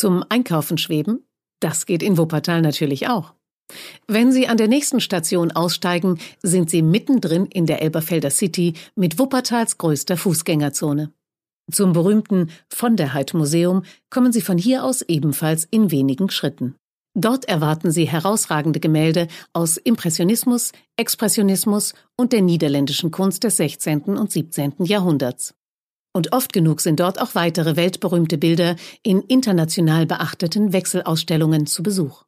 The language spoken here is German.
Zum Einkaufen schweben? Das geht in Wuppertal natürlich auch. Wenn Sie an der nächsten Station aussteigen, sind Sie mittendrin in der Elberfelder City mit Wuppertals größter Fußgängerzone. Zum berühmten Von der Heid Museum kommen Sie von hier aus ebenfalls in wenigen Schritten. Dort erwarten Sie herausragende Gemälde aus Impressionismus, Expressionismus und der niederländischen Kunst des 16. und 17. Jahrhunderts. Und oft genug sind dort auch weitere weltberühmte Bilder in international beachteten Wechselausstellungen zu Besuch.